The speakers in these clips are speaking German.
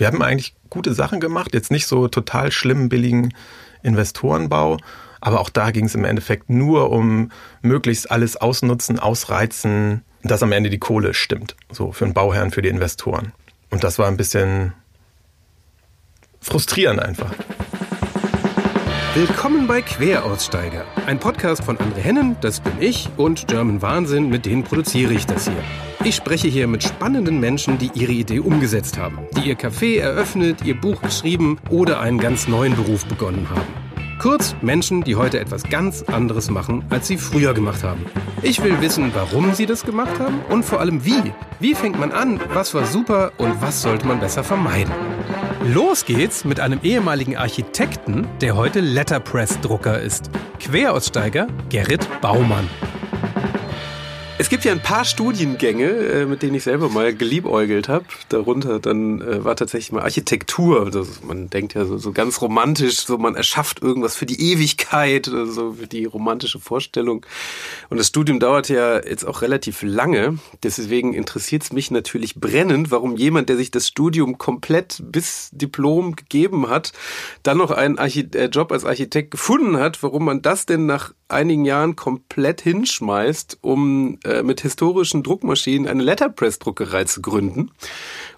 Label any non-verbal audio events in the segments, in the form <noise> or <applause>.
Wir haben eigentlich gute Sachen gemacht, jetzt nicht so total schlimm billigen Investorenbau, aber auch da ging es im Endeffekt nur um möglichst alles ausnutzen, ausreizen, dass am Ende die Kohle stimmt, so für den Bauherrn, für die Investoren. Und das war ein bisschen frustrierend einfach. Willkommen bei Queraussteiger, ein Podcast von André Hennen, das bin ich, und German Wahnsinn, mit denen produziere ich das hier. Ich spreche hier mit spannenden Menschen, die ihre Idee umgesetzt haben, die ihr Café eröffnet, ihr Buch geschrieben oder einen ganz neuen Beruf begonnen haben. Kurz Menschen, die heute etwas ganz anderes machen, als sie früher gemacht haben. Ich will wissen, warum sie das gemacht haben und vor allem wie. Wie fängt man an, was war super und was sollte man besser vermeiden. Los geht's mit einem ehemaligen Architekten, der heute Letterpress-Drucker ist. Queraussteiger Gerrit Baumann. Es gibt ja ein paar Studiengänge, äh, mit denen ich selber mal geliebäugelt habe. Darunter dann äh, war tatsächlich mal Architektur. Also man denkt ja so, so ganz romantisch, so man erschafft irgendwas für die Ewigkeit, so also für die romantische Vorstellung. Und das Studium dauert ja jetzt auch relativ lange. Deswegen interessiert es mich natürlich brennend, warum jemand, der sich das Studium komplett bis Diplom gegeben hat, dann noch einen Archi äh, Job als Architekt gefunden hat, warum man das denn nach einigen Jahren komplett hinschmeißt, um äh, mit historischen Druckmaschinen eine Letterpress-Druckerei zu gründen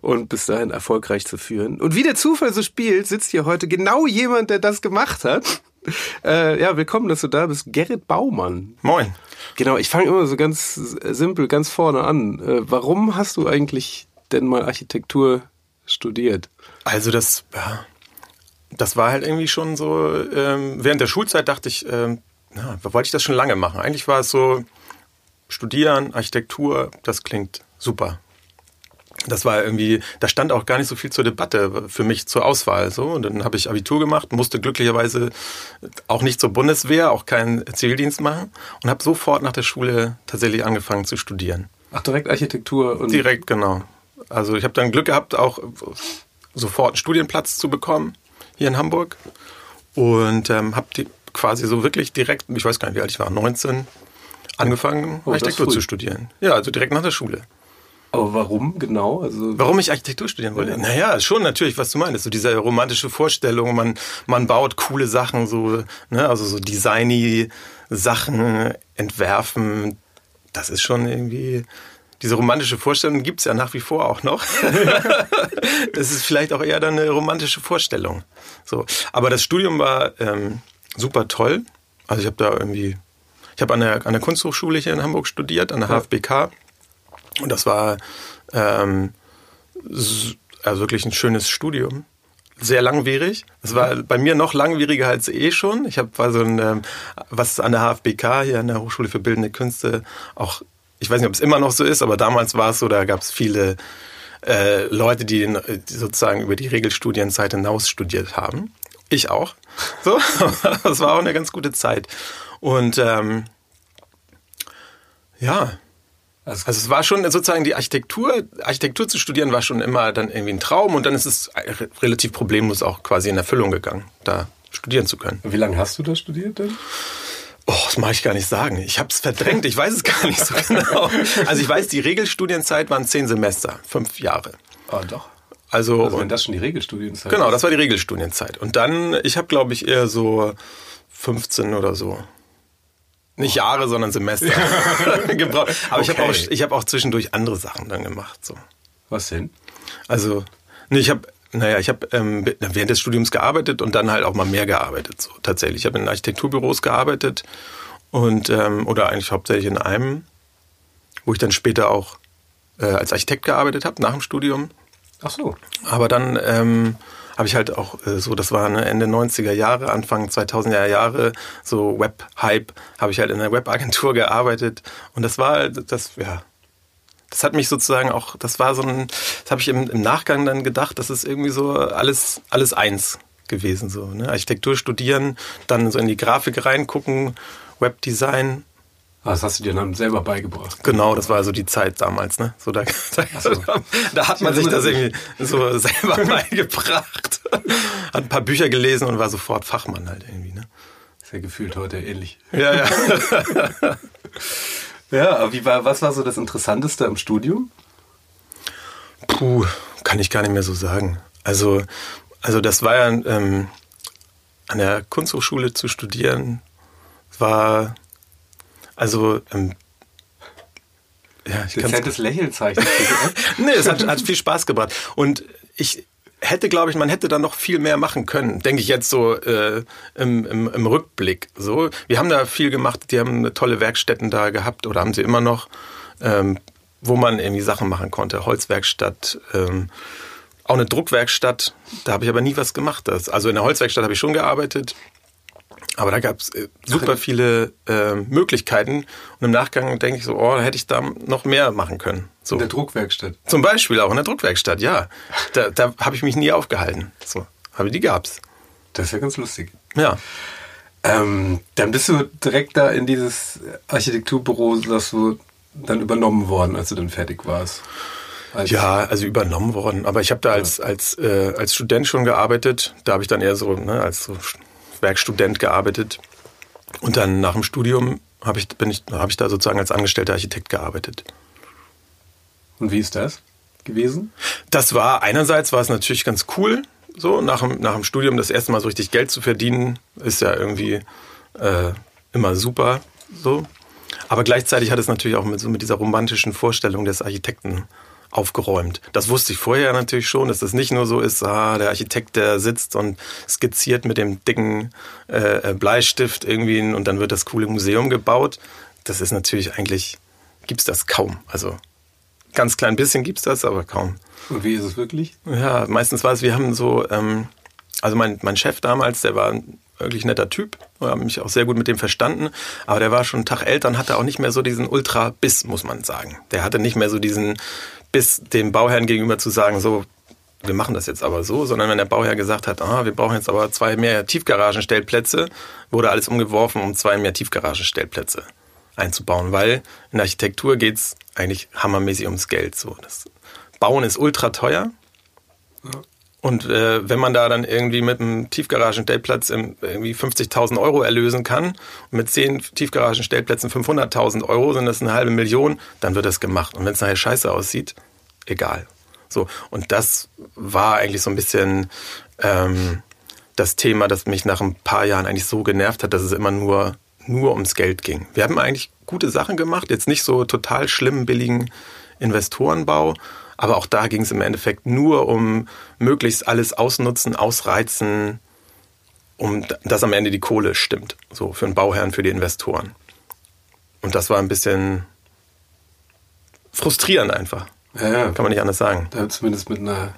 und bis dahin erfolgreich zu führen. Und wie der Zufall so spielt, sitzt hier heute genau jemand, der das gemacht hat. Äh, ja, willkommen, dass du da bist. Gerrit Baumann. Moin. Genau, ich fange immer so ganz simpel, ganz vorne an. Äh, warum hast du eigentlich denn mal Architektur studiert? Also das, das war halt irgendwie schon so, ähm, während der Schulzeit dachte ich, ähm, ja, wollte ich das schon lange machen. Eigentlich war es so, studieren, Architektur, das klingt super. Das war irgendwie, da stand auch gar nicht so viel zur Debatte für mich zur Auswahl. So. Und dann habe ich Abitur gemacht, musste glücklicherweise auch nicht zur Bundeswehr, auch keinen Zivildienst machen und habe sofort nach der Schule tatsächlich angefangen zu studieren. Ach, direkt Architektur? Und direkt, genau. Also ich habe dann Glück gehabt, auch sofort einen Studienplatz zu bekommen hier in Hamburg und ähm, habe quasi so wirklich direkt, ich weiß gar nicht, wie alt ich war, 19, angefangen, oh, Architektur zu studieren. Ja, also direkt nach der Schule. Aber warum genau? Also warum ich Architektur studieren wollte? Ja. Naja, schon natürlich, was du meinst. So diese romantische Vorstellung, man, man baut coole Sachen, so, ne, also so designy Sachen entwerfen. Das ist schon irgendwie, diese romantische Vorstellung gibt es ja nach wie vor auch noch. <laughs> das ist vielleicht auch eher dann eine romantische Vorstellung. So. Aber das Studium war ähm, super toll. Also ich habe da irgendwie ich habe an der, an der Kunsthochschule hier in Hamburg studiert, an der HFBK. Und das war ähm, also wirklich ein schönes Studium. Sehr langwierig. Es war bei mir noch langwieriger als eh schon. Ich habe so ein, ähm, was an der HFBK hier an der Hochschule für Bildende Künste auch, ich weiß nicht, ob es immer noch so ist, aber damals war es so, da gab es viele äh, Leute, die, die sozusagen über die Regelstudienzeit hinaus studiert haben. Ich auch. So, <laughs> das war auch eine ganz gute Zeit. Und ähm, ja, also, also es war schon sozusagen die Architektur, Architektur zu studieren war schon immer dann irgendwie ein Traum und dann ist es relativ problemlos auch quasi in Erfüllung gegangen, da studieren zu können. Wie lange hast du da studiert denn? Oh, das mag ich gar nicht sagen. Ich habe es verdrängt. Ich weiß es gar nicht so genau. Also ich weiß, die Regelstudienzeit waren zehn Semester, fünf Jahre. Ah, doch. Also, also wenn das schon die Regelstudienzeit Genau, das war die Regelstudienzeit. Und dann, ich habe glaube ich eher so 15 oder so nicht Jahre, sondern Semester <laughs> <laughs> gebraucht. Aber okay. ich habe auch, hab auch zwischendurch andere Sachen dann gemacht. So. Was denn? Also, nee, ich habe naja, ich habe ähm, während des Studiums gearbeitet und dann halt auch mal mehr gearbeitet. So tatsächlich. Ich habe in Architekturbüros gearbeitet und ähm, oder eigentlich hauptsächlich in einem, wo ich dann später auch äh, als Architekt gearbeitet habe nach dem Studium. Ach so. Aber dann ähm, habe ich halt auch äh, so, das war ne, Ende 90er Jahre, Anfang 2000er Jahre, so Web-Hype, habe ich halt in einer Webagentur <laughs> gearbeitet und das war, das, ja, das hat mich sozusagen auch, das war so ein, das habe ich im, im, Nachgang dann gedacht, das ist irgendwie so alles, alles eins gewesen, so, ne? Architektur studieren, dann so in die Grafik reingucken, Webdesign das hast du dir dann selber beigebracht. Genau, das war also die Zeit damals, ne? So, da, <laughs> so. da hat man sich das irgendwie so selber <laughs> beigebracht. Hat ein paar Bücher gelesen und war sofort Fachmann halt irgendwie, ne? Ist ja gefühlt heute ähnlich. Ja, ja. <laughs> ja, aber wie war, was war so das Interessanteste am Studium? Puh, kann ich gar nicht mehr so sagen. Also, also das war ja ähm, an der Kunsthochschule zu studieren, war also ähm, ja, ich Dezentes Lächelzeichen. <laughs> nee, es hat, hat viel Spaß gebracht. Und ich hätte, glaube ich, man hätte da noch viel mehr machen können, denke ich jetzt so äh, im, im, im Rückblick. So, wir haben da viel gemacht, die haben tolle Werkstätten da gehabt oder haben sie immer noch, ähm, wo man irgendwie Sachen machen konnte. Holzwerkstatt, ähm, auch eine Druckwerkstatt, da habe ich aber nie was gemacht. Das, also in der Holzwerkstatt habe ich schon gearbeitet, aber da gab es äh, super viele äh, Möglichkeiten. Und im Nachgang denke ich so, oh, da hätte ich da noch mehr machen können. So. In der Druckwerkstatt. Zum Beispiel auch in der Druckwerkstatt, ja. Da, da habe ich mich nie aufgehalten. So. Aber die gab's. Das ist ja ganz lustig. Ja. Ähm, dann bist du direkt da in dieses Architekturbüro, das du dann übernommen worden, als du dann fertig warst. Als ja, also übernommen worden. Aber ich habe da als, als, äh, als Student schon gearbeitet. Da habe ich dann eher so ne, als so Werkstudent gearbeitet. Und dann nach dem Studium habe ich, ich, hab ich da sozusagen als angestellter Architekt gearbeitet. Und wie ist das gewesen? Das war einerseits war es natürlich ganz cool, so nach dem, nach dem Studium das erste Mal so richtig Geld zu verdienen, ist ja irgendwie äh, immer super so. Aber gleichzeitig hat es natürlich auch mit, so mit dieser romantischen Vorstellung des Architekten aufgeräumt. Das wusste ich vorher natürlich schon, dass das nicht nur so ist, ah, der Architekt, der sitzt und skizziert mit dem dicken äh, äh Bleistift irgendwie und dann wird das coole Museum gebaut. Das ist natürlich eigentlich, gibt's das kaum. Also ganz klein bisschen gibt's das, aber kaum. Und wie ist es wirklich? Ja, meistens war es, wir haben so, ähm, also mein, mein Chef damals, der war wirklich netter Typ. Ich habe mich auch sehr gut mit dem verstanden. Aber der war schon einen Tag älter und hatte auch nicht mehr so diesen Ultra-Biss, muss man sagen. Der hatte nicht mehr so diesen bis dem Bauherrn gegenüber zu sagen, so, wir machen das jetzt aber so, sondern wenn der Bauherr gesagt hat, ah, wir brauchen jetzt aber zwei mehr Tiefgaragenstellplätze, wurde alles umgeworfen, um zwei mehr Tiefgaragenstellplätze einzubauen, weil in der Architektur geht's eigentlich hammermäßig ums Geld. So, das Bauen ist ultra teuer. Und äh, wenn man da dann irgendwie mit einem Tiefgaragenstellplatz irgendwie 50.000 Euro erlösen kann und mit zehn Tiefgaragenstellplätzen 500.000 Euro sind das eine halbe Million, dann wird das gemacht. Und wenn es nachher scheiße aussieht, egal. So und das war eigentlich so ein bisschen ähm, das Thema, das mich nach ein paar Jahren eigentlich so genervt hat, dass es immer nur nur ums Geld ging. Wir haben eigentlich gute Sachen gemacht, jetzt nicht so total schlimm billigen Investorenbau, aber auch da ging es im Endeffekt nur um möglichst alles ausnutzen, ausreizen, um dass am Ende die Kohle stimmt. So für den Bauherrn, für die Investoren. Und das war ein bisschen frustrierend einfach. Ja, ja. Kann man nicht anders sagen. Da zumindest mit einer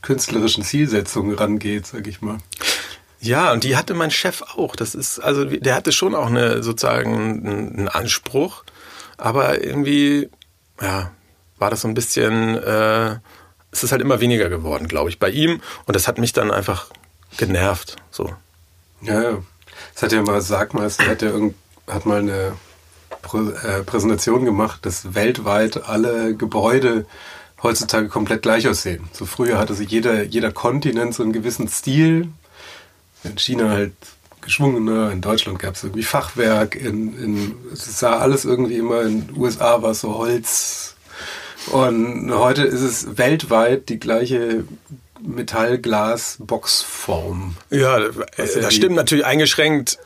künstlerischen Zielsetzung rangeht, sag ich mal. Ja, und die hatte mein Chef auch. Das ist, also der hatte schon auch eine sozusagen einen Anspruch, aber irgendwie, ja, war das so ein bisschen, äh, es ist halt immer weniger geworden, glaube ich, bei ihm. Und das hat mich dann einfach genervt. So. Ja. Das hat ja mal, sag mal, es hat ja irgend, hat mal eine Prä äh, Präsentation gemacht, dass weltweit alle Gebäude heutzutage komplett gleich aussehen. So früher hatte sich jeder, jeder Kontinent so einen gewissen Stil. In China halt geschwungener, in Deutschland gab es irgendwie Fachwerk, in, in, es sah alles irgendwie immer, in den USA war es so Holz, und heute ist es weltweit die gleiche Metallglas-Boxform. Ja, das stimmt natürlich eingeschränkt,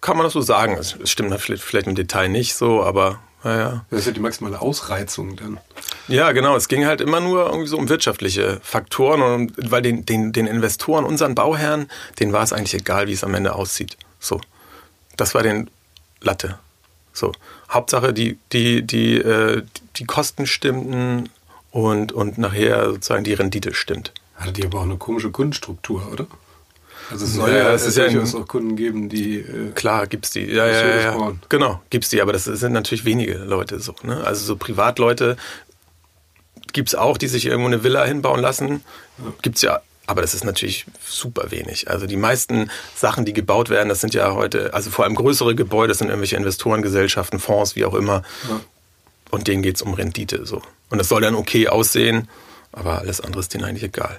kann man das so sagen. Es stimmt vielleicht, vielleicht im Detail nicht so, aber naja. Das ist ja die maximale Ausreizung dann. Ja, genau. Es ging halt immer nur irgendwie so um wirtschaftliche Faktoren und weil den, den, den Investoren, unseren Bauherren, denen war es eigentlich egal, wie es am Ende aussieht. So. Das war den Latte. So. Hauptsache, die, die, die, äh, die Kosten stimmten und, und nachher sozusagen die Rendite stimmt. Hatte die aber auch eine komische Kundenstruktur, oder? Also es soll ja, ja es ist ja durchaus auch Kunden geben, die äh, klar gibt's die, ja ja, ja, ja. genau gibt's die, aber das sind natürlich wenige Leute so. Ne? Also so Privatleute gibt's auch, die sich irgendwo eine Villa hinbauen lassen, gibt's ja aber das ist natürlich super wenig. Also die meisten Sachen, die gebaut werden, das sind ja heute, also vor allem größere Gebäude, das sind irgendwelche Investorengesellschaften, Fonds, wie auch immer. Ja. Und denen geht's um Rendite so. Und das soll dann okay aussehen, aber alles andere ist denen eigentlich egal.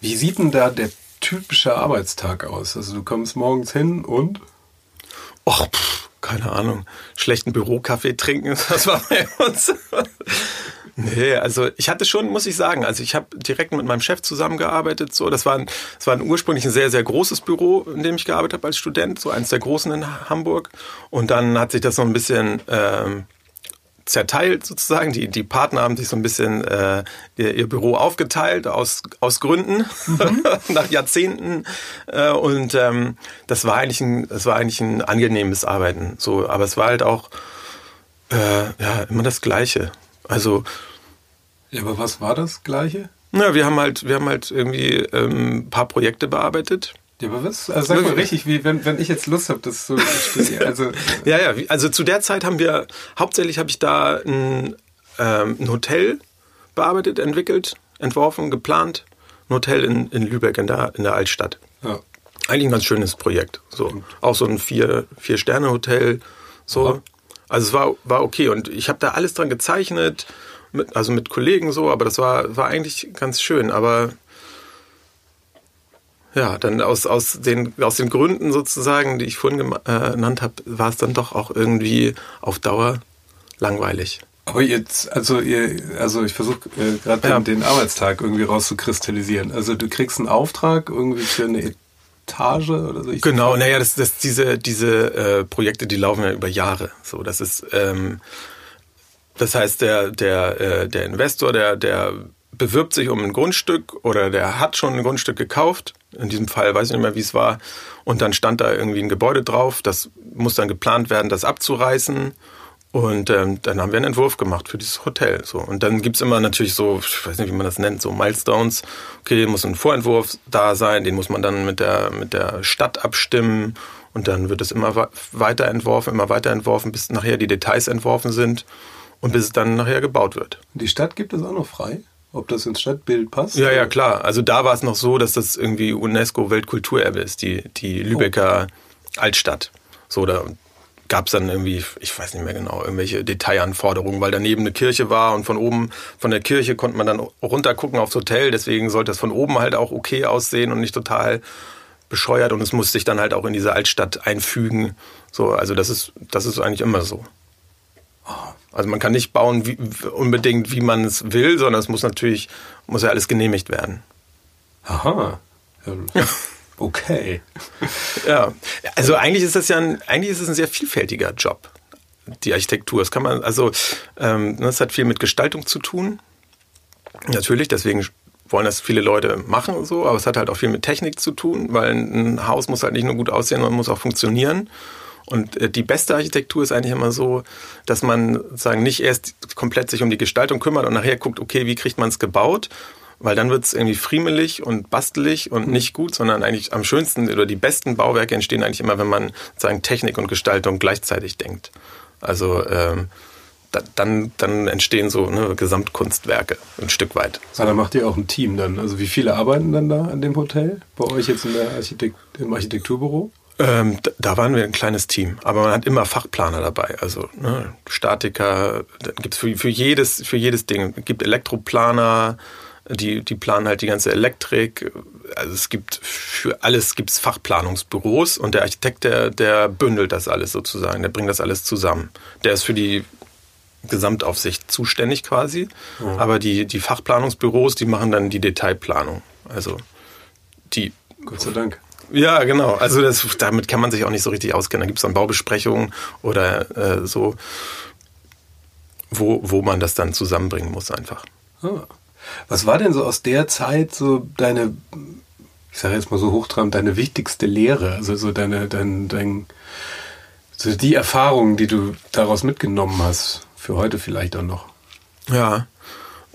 Wie sieht denn da der typische Arbeitstag aus? Also du kommst morgens hin und? Och, pff, keine Ahnung. Schlechten Bürokaffee trinken, <laughs> das war bei uns. Nee, also ich hatte schon, muss ich sagen, also ich habe direkt mit meinem Chef zusammengearbeitet. So, das war, ein, das war ein ursprünglich ein sehr, sehr großes Büro, in dem ich gearbeitet habe als Student, so eins der großen in Hamburg. Und dann hat sich das so ein bisschen ähm, zerteilt sozusagen. Die, die Partner haben sich so ein bisschen äh, ihr, ihr Büro aufgeteilt aus, aus Gründen mhm. <laughs> nach Jahrzehnten. Äh, und ähm, das war eigentlich ein, das war eigentlich ein angenehmes Arbeiten. So, aber es war halt auch äh, ja immer das Gleiche. Also ja, aber was war das Gleiche? Na, wir haben halt, wir haben halt irgendwie ähm, ein paar Projekte bearbeitet. Ja, aber was? Also sag mal richtig, wie wenn, wenn ich jetzt Lust habe, das so <laughs> also Ja, ja, also zu der Zeit haben wir, hauptsächlich habe ich da ein, ähm, ein Hotel bearbeitet, entwickelt, entworfen, geplant. Ein Hotel in, in Lübeck in der, in der Altstadt. Ja. Eigentlich ein ganz schönes Projekt. So. Auch so ein Vier-Sterne-Hotel. so. Also es war, war okay. Und ich habe da alles dran gezeichnet, mit, also mit Kollegen so, aber das war, war eigentlich ganz schön. Aber ja, dann aus, aus, den, aus den Gründen sozusagen, die ich vorhin äh, genannt habe, war es dann doch auch irgendwie auf Dauer langweilig. Aber jetzt, also ihr, also ich versuche äh, gerade ja. den, den, Arbeitstag irgendwie rauszukristallisieren. Also du kriegst einen Auftrag irgendwie für eine Etage oder so. Ich genau, naja, das, das, diese, diese äh, Projekte, die laufen ja über Jahre. So, das ist, ähm, das heißt, der, der, äh, der Investor, der, der bewirbt sich um ein Grundstück oder der hat schon ein Grundstück gekauft. In diesem Fall weiß ich nicht mehr, wie es war. Und dann stand da irgendwie ein Gebäude drauf. Das muss dann geplant werden, das abzureißen. Und ähm, dann haben wir einen Entwurf gemacht für dieses Hotel. So. Und dann gibt's immer natürlich so, ich weiß nicht, wie man das nennt, so Milestones. Okay, muss ein Vorentwurf da sein, den muss man dann mit der, mit der Stadt abstimmen. Und dann wird es immer weiter entworfen, immer weiter entworfen, bis nachher die Details entworfen sind und bis es dann nachher gebaut wird. Die Stadt gibt es auch noch frei? Ob das ins Stadtbild passt? Ja, ja, klar. Also da war es noch so, dass das irgendwie UNESCO-Weltkulturerbe ist, die, die Lübecker oh. Altstadt. So, da gab es dann irgendwie, ich weiß nicht mehr genau, irgendwelche Detailanforderungen, weil daneben eine Kirche war und von oben, von der Kirche konnte man dann runtergucken aufs Hotel. Deswegen sollte das von oben halt auch okay aussehen und nicht total bescheuert. Und es musste sich dann halt auch in diese Altstadt einfügen. So, also das ist, das ist eigentlich immer so. Also man kann nicht bauen wie, unbedingt, wie man es will, sondern es muss natürlich, muss ja alles genehmigt werden. Aha. Okay. <laughs> ja, also eigentlich ist das ja ein, eigentlich ist es ein sehr vielfältiger Job, die Architektur. Das kann man, also ähm, das hat viel mit Gestaltung zu tun. Natürlich, deswegen wollen das viele Leute machen und so, aber es hat halt auch viel mit Technik zu tun, weil ein Haus muss halt nicht nur gut aussehen, sondern muss auch funktionieren. Und äh, die beste Architektur ist eigentlich immer so, dass man sagen nicht erst komplett sich um die Gestaltung kümmert und nachher guckt, okay, wie kriegt man es gebaut, weil dann wird es irgendwie friemelig und bastelig und nicht gut, sondern eigentlich am schönsten oder die besten Bauwerke entstehen eigentlich immer, wenn man sagen Technik und Gestaltung gleichzeitig denkt. Also ähm, da, dann, dann entstehen so ne, Gesamtkunstwerke ein Stück weit. So. dann macht ihr auch ein Team dann. Also wie viele arbeiten dann da an dem Hotel? Bei euch jetzt in der Architekt im Architekturbüro? Ähm, da, waren wir ein kleines Team, aber man hat immer Fachplaner dabei, also ne, Statiker, gibt es für, für, jedes, für jedes Ding. Es gibt Elektroplaner, die, die planen halt die ganze Elektrik. Also es gibt für alles gibt's Fachplanungsbüros und der Architekt, der, der bündelt das alles sozusagen, der bringt das alles zusammen. Der ist für die Gesamtaufsicht zuständig quasi, mhm. aber die, die Fachplanungsbüros, die machen dann die Detailplanung. Also die. Gott sei Dank. Ja, genau. Also das, damit kann man sich auch nicht so richtig auskennen. Da gibt es dann Baubesprechungen oder äh, so, wo, wo man das dann zusammenbringen muss einfach. Ah. Was war denn so aus der Zeit so deine, ich sage jetzt mal so hochtrabend, deine wichtigste Lehre? Also so deine, dein, dein, so die Erfahrungen, die du daraus mitgenommen hast, für heute vielleicht auch noch. Ja,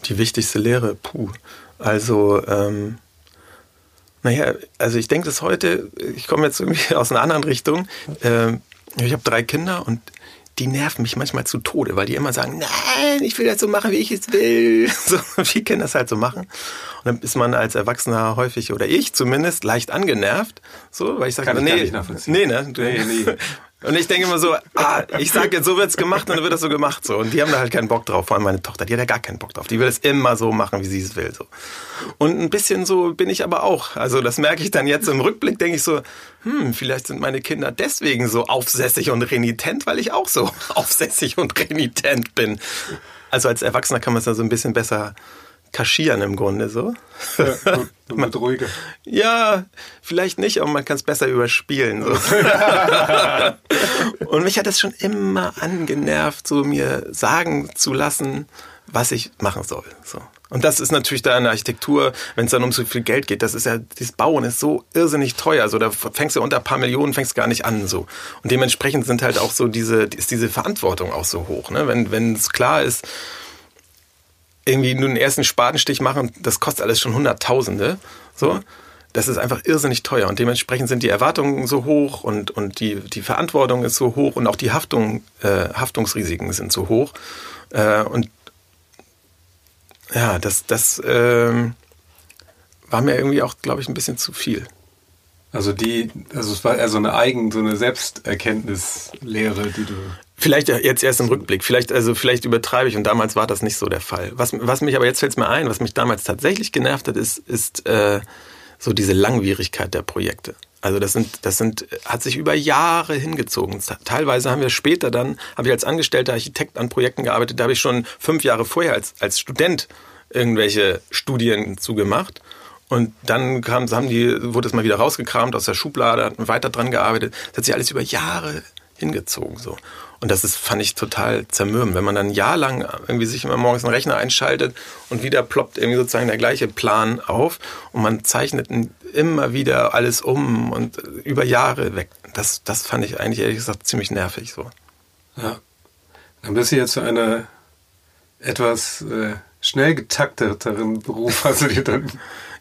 die wichtigste Lehre, puh. Also, ähm, naja, also ich denke das heute, ich komme jetzt irgendwie <laughs> aus einer anderen Richtung. Ähm, ich habe drei Kinder und die nerven mich manchmal zu Tode, weil die immer sagen, nein, ich will das so machen, wie ich es will. <laughs> So, wie Kinder das halt so machen. Und dann ist man als Erwachsener häufig, oder ich zumindest, leicht angenervt. So, weil ich sage, nee, nee, ne? Nee, nee. Und ich denke immer so, ah, ich sage jetzt, so wird's gemacht und dann wird das so gemacht. So. Und die haben da halt keinen Bock drauf. Vor allem meine Tochter, die hat ja gar keinen Bock drauf. Die will es immer so machen, wie sie es will. So. Und ein bisschen so bin ich aber auch. Also das merke ich dann jetzt im Rückblick, denke ich so, hm, vielleicht sind meine Kinder deswegen so aufsässig und renitent, weil ich auch so <laughs> aufsässig und renitent bin. Also als Erwachsener kann man es ja so ein bisschen besser kaschieren im Grunde so. Ja, <laughs> mit ruhiger. Ja, vielleicht nicht, aber man kann es besser überspielen. So. <laughs> und mich hat das schon immer angenervt, so mir sagen zu lassen, was ich machen soll. So. Und das ist natürlich da in der Architektur, wenn es dann um so viel Geld geht, das ist ja, das Bauen ist so irrsinnig teuer. Also da fängst du unter ein paar Millionen, fängst gar nicht an so. Und dementsprechend sind halt auch so diese, ist diese Verantwortung auch so hoch. Ne? Wenn es klar ist, irgendwie nur den ersten Spatenstich machen, das kostet alles schon Hunderttausende. So. Das ist einfach irrsinnig teuer und dementsprechend sind die Erwartungen so hoch und, und die, die Verantwortung ist so hoch und auch die Haftung, äh, Haftungsrisiken sind so hoch. Äh, und ja, das, das äh, war mir irgendwie auch, glaube ich, ein bisschen zu viel. Also die, also es war eher so eine Eigen, so eine Selbsterkenntnislehre, die du. Vielleicht jetzt erst im Rückblick. Vielleicht, also vielleicht übertreibe ich und damals war das nicht so der Fall. Was, was mich aber jetzt fällt mir ein, was mich damals tatsächlich genervt hat, ist, ist äh, so diese Langwierigkeit der Projekte. Also das sind, das sind, hat sich über Jahre hingezogen. Teilweise haben wir später dann, habe ich als angestellter Architekt an Projekten gearbeitet, da habe ich schon fünf Jahre vorher als, als Student irgendwelche Studien zugemacht. Und dann kam, haben die, wurde es mal wieder rausgekramt aus der Schublade, hat weiter dran gearbeitet. Das hat sich alles über Jahre hingezogen so. Und das ist, fand ich total zermürbend, wenn man dann ein Jahr lang irgendwie sich immer morgens einen Rechner einschaltet und wieder ploppt irgendwie sozusagen der gleiche Plan auf und man zeichnet immer wieder alles um und über Jahre weg. Das, das fand ich eigentlich ehrlich gesagt ziemlich nervig so. Ja. Dann bist du jetzt zu einer etwas äh, schnell getakteteren Beruf, <laughs> hast du dir dann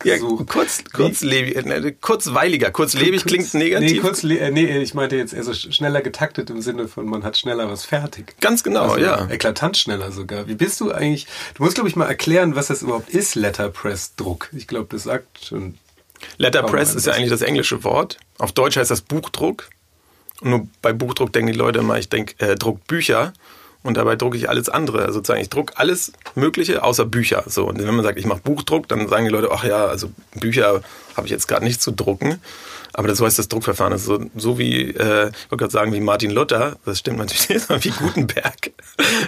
ja, kurz, kurzlebig, äh, kurzweiliger. Kurzlebig klingt negativ. Nee, kurz, äh, nee, ich meinte jetzt eher so schneller getaktet im Sinne von, man hat schneller was fertig. Ganz genau, also ja. Eklatant schneller sogar. Wie bist du eigentlich, du musst glaube ich mal erklären, was das überhaupt ist, Letterpress-Druck. Ich glaube, das sagt schon. Letterpress ist ja eigentlich das englische Wort. Auf Deutsch heißt das Buchdruck. Und nur bei Buchdruck denken die Leute immer, ich denke, äh, druckt Bücher. Und dabei drucke ich alles andere. Also sozusagen, ich drucke alles Mögliche außer Bücher. So. Und wenn man sagt, ich mache Buchdruck, dann sagen die Leute, ach ja, also Bücher habe ich jetzt gerade nicht zu drucken. Aber das heißt, das Druckverfahren ist so, so wie, äh, ich wollte gerade sagen, wie Martin Luther, das stimmt natürlich nicht, <laughs> wie Gutenberg,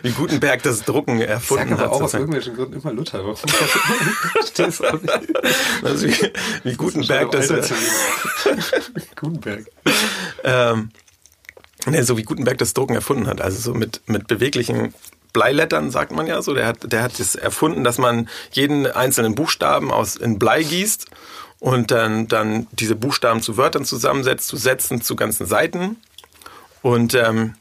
wie Gutenberg das Drucken erfunden Sag aber hat. auch aus irgendwelchen Gründen immer Luther. Warum <laughs> also wie, wie Gutenberg das. das <laughs> Gutenberg. Ähm, Nee, so wie Gutenberg das Drucken erfunden hat. Also so mit, mit beweglichen Bleilettern, sagt man ja so. Der hat, der hat es erfunden, dass man jeden einzelnen Buchstaben aus in Blei gießt und dann, dann diese Buchstaben zu Wörtern zusammensetzt, zu Sätzen, zu ganzen Seiten. Und ähm,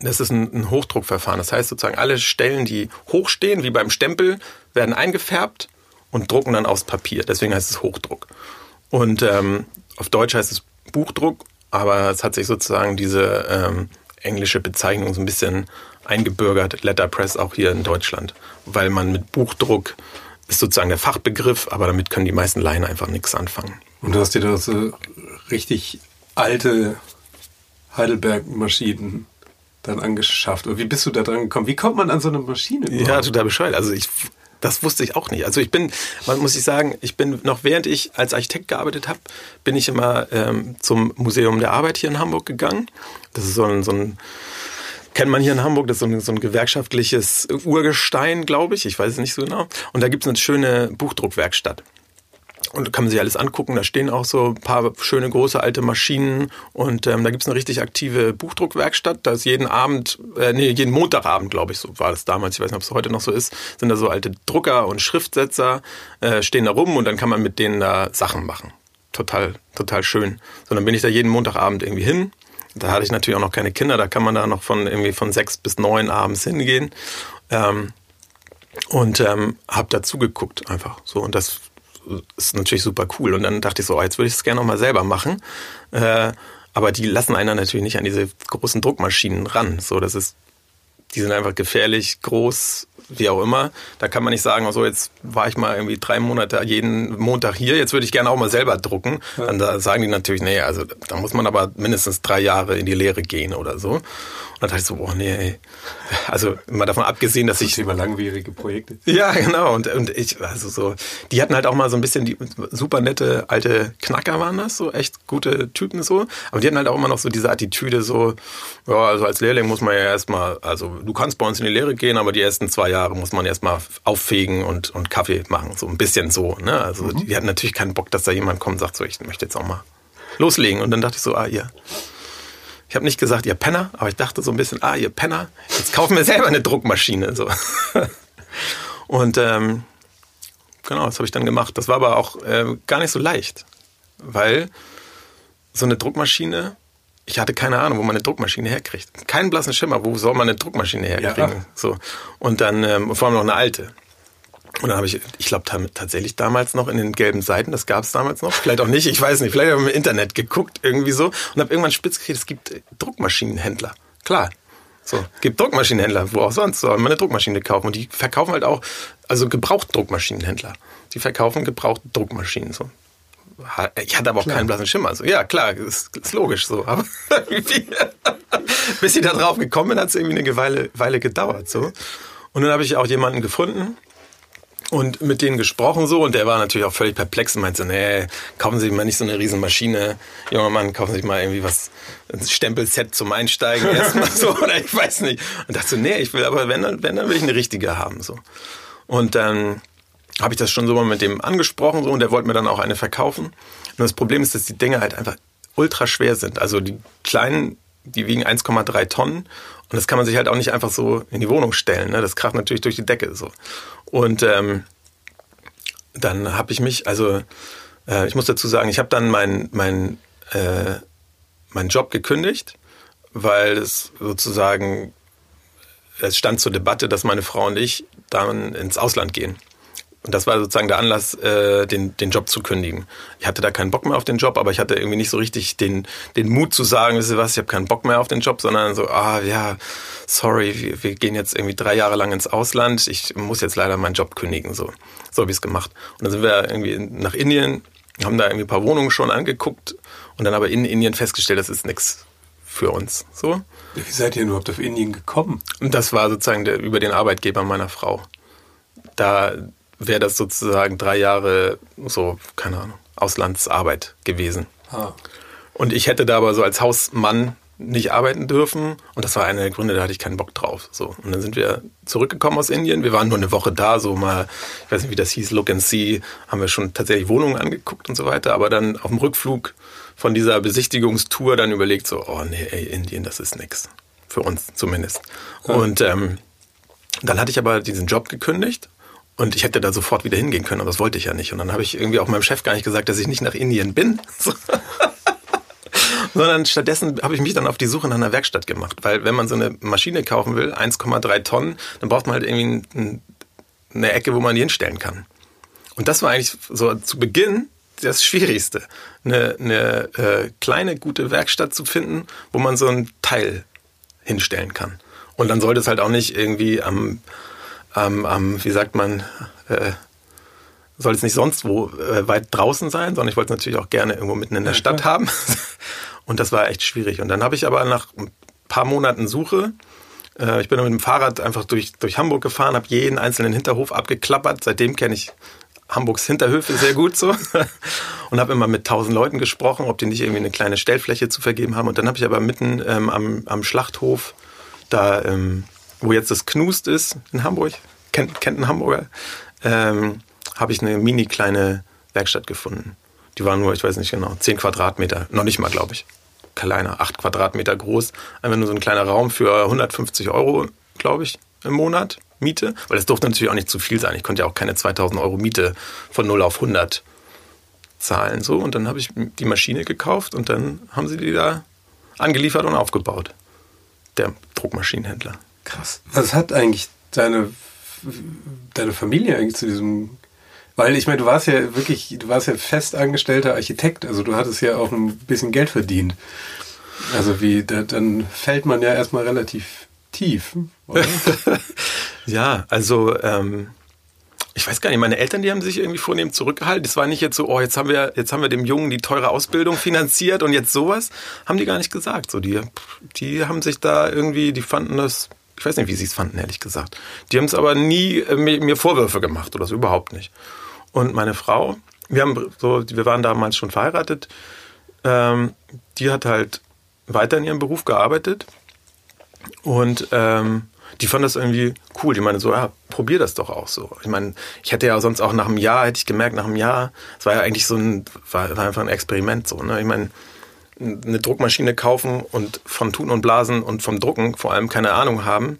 das ist ein, ein Hochdruckverfahren. Das heißt sozusagen, alle Stellen, die hochstehen, wie beim Stempel, werden eingefärbt und drucken dann aufs Papier. Deswegen heißt es Hochdruck. Und ähm, auf Deutsch heißt es Buchdruck aber es hat sich sozusagen diese ähm, englische Bezeichnung so ein bisschen eingebürgert, Letterpress auch hier in Deutschland, weil man mit Buchdruck ist sozusagen der Fachbegriff, aber damit können die meisten Laien einfach nichts anfangen. Und du hast dir da so richtig alte Heidelberg-Maschinen dann angeschafft. Oder wie bist du da dran gekommen? Wie kommt man an so eine Maschine? Überhaupt? Ja, total bescheuert. Also ich das wusste ich auch nicht. Also ich bin, man muss ich sagen, ich bin noch während ich als Architekt gearbeitet habe, bin ich immer ähm, zum Museum der Arbeit hier in Hamburg gegangen. Das ist so ein, so ein kennt man hier in Hamburg, das ist so ein, so ein gewerkschaftliches Urgestein, glaube ich. Ich weiß es nicht so genau. Und da gibt es eine schöne Buchdruckwerkstatt. Und kann man sich alles angucken. Da stehen auch so ein paar schöne große alte Maschinen. Und ähm, da gibt's eine richtig aktive Buchdruckwerkstatt. Da ist jeden Abend, äh, nee, jeden Montagabend, glaube ich, so war das damals. Ich weiß nicht, ob es heute noch so ist. Sind da so alte Drucker und Schriftsetzer, äh, stehen da rum und dann kann man mit denen da Sachen machen. Total, total schön. So, dann bin ich da jeden Montagabend irgendwie hin. Da hatte ich natürlich auch noch keine Kinder. Da kann man da noch von irgendwie von sechs bis neun abends hingehen. Ähm, und ähm, habe da zugeguckt einfach so und das ist natürlich super cool. Und dann dachte ich so, oh, jetzt würde ich es gerne nochmal selber machen. Äh, aber die lassen einen natürlich nicht an diese großen Druckmaschinen ran. So, das ist, die sind einfach gefährlich, groß, wie auch immer. Da kann man nicht sagen, also jetzt war ich mal irgendwie drei Monate jeden Montag hier, jetzt würde ich gerne auch mal selber drucken. Ja. Dann da sagen die natürlich, nee, also da muss man aber mindestens drei Jahre in die Lehre gehen oder so. Und dann dachte ich so, boah, nee, ey. Also mal davon abgesehen, dass das ich. Thema langwierige Projekte. Ja, genau. Und, und ich, also so, die hatten halt auch mal so ein bisschen die super nette alte Knacker waren das, so echt gute Typen so. Aber die hatten halt auch immer noch so diese Attitüde, so, ja, also als Lehrling muss man ja erstmal, also du kannst bei uns in die Lehre gehen, aber die ersten zwei zwei Jahre muss man erstmal auffegen und, und Kaffee machen. So ein bisschen so. Ne? Also mhm. die, hatten natürlich keinen Bock, dass da jemand kommt und sagt, so, ich möchte jetzt auch mal loslegen. Und dann dachte ich so, ah, ihr. Ich habe nicht gesagt, ihr Penner, aber ich dachte so ein bisschen, ah, ihr Penner, jetzt kaufen wir selber eine Druckmaschine. So. <laughs> und ähm, genau, das habe ich dann gemacht. Das war aber auch äh, gar nicht so leicht, weil so eine Druckmaschine, ich hatte keine Ahnung, wo man eine Druckmaschine herkriegt. Keinen blassen Schimmer, wo soll man eine Druckmaschine herkriegen? Ja. So. Und dann ähm, vor allem noch eine alte. Und dann habe ich, ich glaube tatsächlich damals noch in den gelben Seiten, das gab es damals noch, vielleicht auch nicht, ich weiß nicht, vielleicht habe ich im Internet geguckt irgendwie so und habe irgendwann spitz gekriegt, es gibt Druckmaschinenhändler. Klar. So, gibt Druckmaschinenhändler, wo auch sonst soll man eine Druckmaschine kaufen. Und die verkaufen halt auch, also gebraucht Druckmaschinenhändler. Die verkaufen gebraucht Druckmaschinen. So. Ich hatte aber auch klar. keinen blassen Schimmer. Also, ja, klar, ist, ist logisch so. Aber <laughs> bis ich da drauf gekommen bin, hat es irgendwie eine Weile, Weile gedauert. So. Und dann habe ich auch jemanden gefunden und mit denen gesprochen so. Und der war natürlich auch völlig perplex und meinte so, nee, kaufen Sie mal nicht so eine Riesenmaschine. Junger Mann, kaufen Sie sich mal irgendwie was, ein Stempelset zum Einsteigen <laughs> erstmal so. Oder ich weiß nicht. Und dachte so, nee, ich will aber, wenn dann, wenn, dann will ich eine richtige haben. so. Und dann habe ich das schon so mal mit dem angesprochen so und der wollte mir dann auch eine verkaufen. Nur das Problem ist, dass die Dinge halt einfach ultra schwer sind. Also die kleinen, die wiegen 1,3 Tonnen und das kann man sich halt auch nicht einfach so in die Wohnung stellen. Ne? Das kracht natürlich durch die Decke so. Und ähm, dann habe ich mich, also äh, ich muss dazu sagen, ich habe dann meinen mein, äh, mein Job gekündigt, weil es sozusagen es stand zur Debatte, dass meine Frau und ich dann ins Ausland gehen. Und das war sozusagen der Anlass, äh, den, den Job zu kündigen. Ich hatte da keinen Bock mehr auf den Job, aber ich hatte irgendwie nicht so richtig den, den Mut zu sagen, wisst ihr was, ich habe keinen Bock mehr auf den Job, sondern so, ah ja, sorry, wir, wir gehen jetzt irgendwie drei Jahre lang ins Ausland, ich muss jetzt leider meinen Job kündigen. So, so habe ich es gemacht. Und dann sind wir irgendwie nach Indien, haben da irgendwie ein paar Wohnungen schon angeguckt und dann aber in Indien festgestellt, das ist nichts für uns. So. Wie seid ihr überhaupt auf Indien gekommen? Und das war sozusagen der, über den Arbeitgeber meiner Frau. Da wäre das sozusagen drei Jahre so, keine Ahnung, Auslandsarbeit gewesen. Ah. Und ich hätte da aber so als Hausmann nicht arbeiten dürfen. Und das war einer der Gründe, da hatte ich keinen Bock drauf. So. Und dann sind wir zurückgekommen aus Indien. Wir waren nur eine Woche da, so mal, ich weiß nicht, wie das hieß, Look and See, haben wir schon tatsächlich Wohnungen angeguckt und so weiter. Aber dann auf dem Rückflug von dieser Besichtigungstour dann überlegt, so, oh nee, ey, Indien, das ist nix. Für uns zumindest. Ja. Und ähm, dann hatte ich aber diesen Job gekündigt und ich hätte da sofort wieder hingehen können, aber das wollte ich ja nicht. Und dann habe ich irgendwie auch meinem Chef gar nicht gesagt, dass ich nicht nach Indien bin. <laughs> Sondern stattdessen habe ich mich dann auf die Suche nach einer Werkstatt gemacht. Weil wenn man so eine Maschine kaufen will, 1,3 Tonnen, dann braucht man halt irgendwie eine Ecke, wo man die hinstellen kann. Und das war eigentlich so zu Beginn das Schwierigste. Eine, eine äh, kleine, gute Werkstatt zu finden, wo man so ein Teil hinstellen kann. Und dann sollte es halt auch nicht irgendwie am am, am wie sagt man, äh, soll es nicht sonst wo äh, weit draußen sein, sondern ich wollte es natürlich auch gerne irgendwo mitten in der ja, Stadt klar. haben. <laughs> Und das war echt schwierig. Und dann habe ich aber nach ein paar Monaten Suche, äh, ich bin mit dem Fahrrad einfach durch, durch Hamburg gefahren, habe jeden einzelnen Hinterhof abgeklappert. Seitdem kenne ich Hamburgs Hinterhöfe sehr gut so <laughs> und habe immer mit tausend Leuten gesprochen, ob die nicht irgendwie eine kleine Stellfläche zu vergeben haben. Und dann habe ich aber mitten ähm, am, am Schlachthof da ähm, wo jetzt das Knust ist in Hamburg, kennt, kennt ein Hamburger, ähm, habe ich eine mini kleine Werkstatt gefunden. Die war nur, ich weiß nicht genau, 10 Quadratmeter, noch nicht mal, glaube ich. Kleiner, 8 Quadratmeter groß. Einfach nur so ein kleiner Raum für 150 Euro, glaube ich, im Monat Miete. Weil das durfte natürlich auch nicht zu viel sein. Ich konnte ja auch keine 2000 Euro Miete von 0 auf 100 zahlen. So, und dann habe ich die Maschine gekauft und dann haben sie die da angeliefert und aufgebaut. Der Druckmaschinenhändler. Krass. Was hat eigentlich deine, deine Familie eigentlich zu diesem weil ich meine, du warst ja wirklich, du warst ja festangestellter Architekt, also du hattest ja auch ein bisschen Geld verdient. Also wie, da, dann fällt man ja erstmal relativ tief, oder? <laughs> ja, also ähm, ich weiß gar nicht, meine Eltern, die haben sich irgendwie vornehm zurückgehalten. Das war nicht jetzt so, oh, jetzt haben wir, jetzt haben wir dem Jungen die teure Ausbildung finanziert und jetzt sowas. Haben die gar nicht gesagt. So, die, die haben sich da irgendwie, die fanden das ich weiß nicht, wie sie es fanden, ehrlich gesagt. Die haben es aber nie äh, mir Vorwürfe gemacht oder so, überhaupt nicht. Und meine Frau, wir, haben so, wir waren damals schon verheiratet, ähm, die hat halt weiter in ihrem Beruf gearbeitet und ähm, die fand das irgendwie cool. Die meine so, ja, probier das doch auch so. Ich meine, ich hätte ja sonst auch nach einem Jahr, hätte ich gemerkt, nach einem Jahr, es war ja eigentlich so ein, war, war einfach ein Experiment so. Ne? Ich meine, eine Druckmaschine kaufen und von Tun und Blasen und vom Drucken vor allem keine Ahnung haben,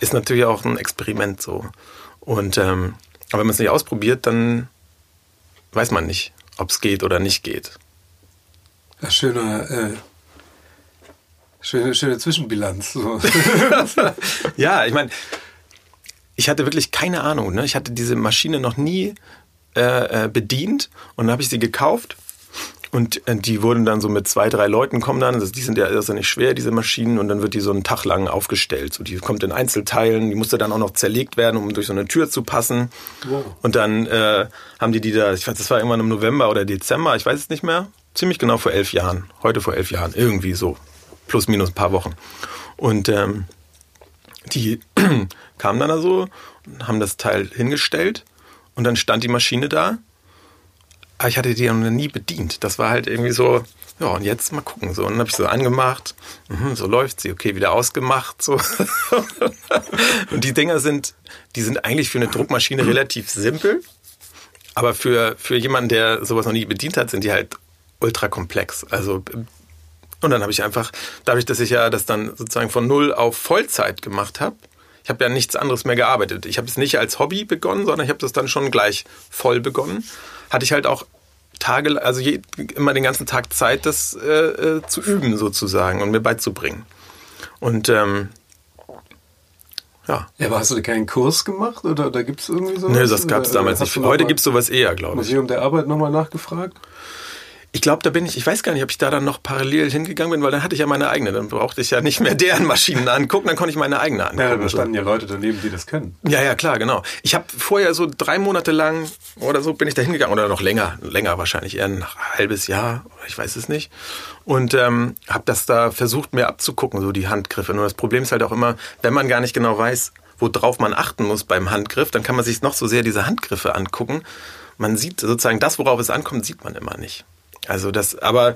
ist natürlich auch ein Experiment so. Und ähm, aber wenn man es nicht ausprobiert, dann weiß man nicht, ob es geht oder nicht geht. Ja, schöner, äh, schöne, schöne Zwischenbilanz. So. <laughs> ja, ich meine, ich hatte wirklich keine Ahnung. Ne? Ich hatte diese Maschine noch nie äh, äh bedient und dann habe ich sie gekauft und äh, die wurden dann so mit zwei, drei Leuten kommen dann. Also die sind ja, das ist ja nicht schwer, diese Maschinen. Und dann wird die so einen Tag lang aufgestellt. So, die kommt in Einzelteilen. Die musste dann auch noch zerlegt werden, um durch so eine Tür zu passen. Wow. Und dann äh, haben die die da, ich weiß, das war irgendwann im November oder Dezember, ich weiß es nicht mehr. Ziemlich genau vor elf Jahren. Heute vor elf Jahren. Irgendwie so. Plus, minus ein paar Wochen. Und ähm, die <clears throat> kamen dann da so, haben das Teil hingestellt. Und dann stand die Maschine da aber ich hatte die noch nie bedient. Das war halt irgendwie so, ja, und jetzt mal gucken. So, und dann habe ich so angemacht, mhm, so läuft sie, okay, wieder ausgemacht. So. <laughs> und die Dinger sind, die sind eigentlich für eine Druckmaschine relativ simpel. Aber für, für jemanden, der sowas noch nie bedient hat, sind die halt ultra komplex. Also, und dann habe ich einfach, dadurch, dass ich ja das dann sozusagen von null auf Vollzeit gemacht habe, habe ja nichts anderes mehr gearbeitet. Ich habe es nicht als Hobby begonnen, sondern ich habe das dann schon gleich voll begonnen hatte ich halt auch Tage, also je, immer den ganzen Tag Zeit, das äh, äh, zu üben sozusagen und mir beizubringen. Und ähm, ja. Ja, aber hast du keinen Kurs gemacht oder, oder gibt es irgendwie sowas? Nee, das gab es damals nicht. Heute gibt es sowas eher, glaube ich. Museum der Arbeit nochmal nachgefragt? Ich glaube, da bin ich, ich weiß gar nicht, ob ich da dann noch parallel hingegangen bin, weil dann hatte ich ja meine eigene. Dann brauchte ich ja nicht mehr <laughs> deren Maschinen angucken, dann konnte ich meine eigene angucken. Ja, da standen ja Leute daneben, die das können. Ja, ja, klar, genau. Ich habe vorher so drei Monate lang oder so bin ich da hingegangen oder noch länger, länger wahrscheinlich, eher ein halbes Jahr, ich weiß es nicht. Und ähm, habe das da versucht, mir abzugucken, so die Handgriffe. Nur das Problem ist halt auch immer, wenn man gar nicht genau weiß, worauf man achten muss beim Handgriff, dann kann man sich noch so sehr diese Handgriffe angucken. Man sieht sozusagen das, worauf es ankommt, sieht man immer nicht. Also das, aber.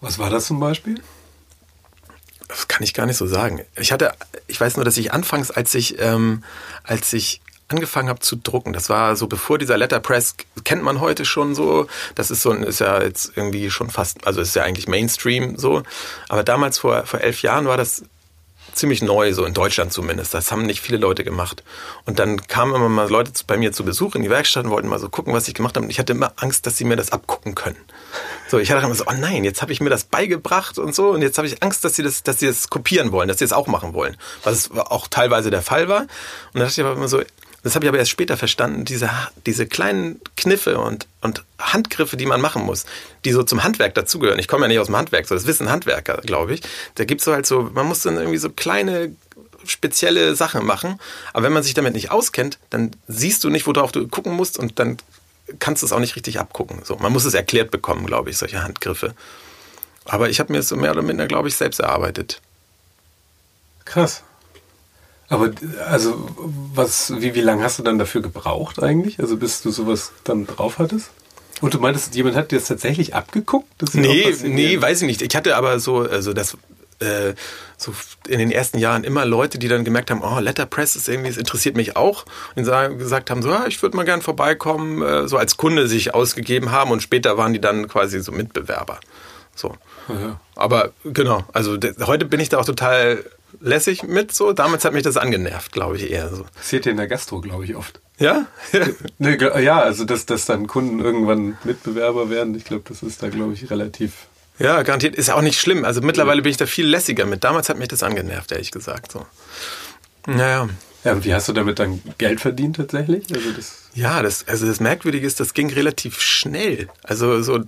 Was war das zum Beispiel? Das kann ich gar nicht so sagen. Ich hatte, ich weiß nur, dass ich anfangs, als ich, ähm, als ich angefangen habe zu drucken, das war so bevor dieser Letterpress kennt man heute schon so. Das ist so, ist ja jetzt irgendwie schon fast, also ist ja eigentlich Mainstream so. Aber damals vor vor elf Jahren war das ziemlich neu, so in Deutschland zumindest. Das haben nicht viele Leute gemacht. Und dann kamen immer mal Leute bei mir zu Besuch in die Werkstatt und wollten mal so gucken, was ich gemacht habe. Und ich hatte immer Angst, dass sie mir das abgucken können. So, ich hatte immer so, oh nein, jetzt habe ich mir das beigebracht und so. Und jetzt habe ich Angst, dass sie das, dass sie das kopieren wollen, dass sie es das auch machen wollen. Was auch teilweise der Fall war. Und dann dachte ich aber immer so, das habe ich aber erst später verstanden, diese, diese kleinen Kniffe und, und Handgriffe, die man machen muss, die so zum Handwerk dazugehören. Ich komme ja nicht aus dem Handwerk, so das wissen Handwerker, glaube ich. Da gibt es so halt so, man muss dann irgendwie so kleine spezielle Sachen machen. Aber wenn man sich damit nicht auskennt, dann siehst du nicht, worauf du gucken musst und dann kannst du es auch nicht richtig abgucken. So, man muss es erklärt bekommen, glaube ich, solche Handgriffe. Aber ich habe mir es so mehr oder minder, glaube ich, selbst erarbeitet. Krass. Aber also was, wie, wie lange hast du dann dafür gebraucht eigentlich? Also bis du sowas dann drauf hattest? Und du meintest, jemand hat dir das tatsächlich abgeguckt? Nee, nee, weiß ich nicht. Ich hatte aber so, also das äh, so in den ersten Jahren immer Leute, die dann gemerkt haben, oh, Letterpress ist irgendwie, es interessiert mich auch. Und sagen, gesagt haben, so, ja, ich würde mal gern vorbeikommen, äh, so als Kunde sich ausgegeben haben und später waren die dann quasi so Mitbewerber. So. Ja. Aber genau, also heute bin ich da auch total lässig mit so. Damals hat mich das angenervt, glaube ich, eher so. Passiert dir in der Gastro, glaube ich, oft. Ja? ja, also dass, dass dann Kunden irgendwann Mitbewerber werden, ich glaube, das ist da, glaube ich, relativ. Ja, garantiert. Ist ja auch nicht schlimm. Also mittlerweile bin ich da viel lässiger mit. Damals hat mich das angenervt, ehrlich gesagt. So. Naja. Ja, und wie hast du damit dann Geld verdient tatsächlich? Also das ja, das, also das Merkwürdige ist, das ging relativ schnell. Also so,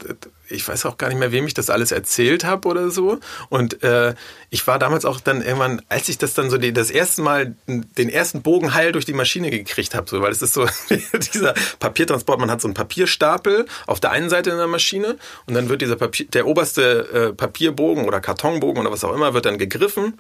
ich weiß auch gar nicht mehr, wem ich das alles erzählt habe oder so. Und äh, ich war damals auch dann irgendwann, als ich das dann so die, das erste Mal den ersten Bogen heil durch die Maschine gekriegt habe, so, weil es ist so <laughs> dieser Papiertransport, man hat so einen Papierstapel auf der einen Seite in der Maschine und dann wird dieser Papier, der oberste äh, Papierbogen oder Kartonbogen oder was auch immer, wird dann gegriffen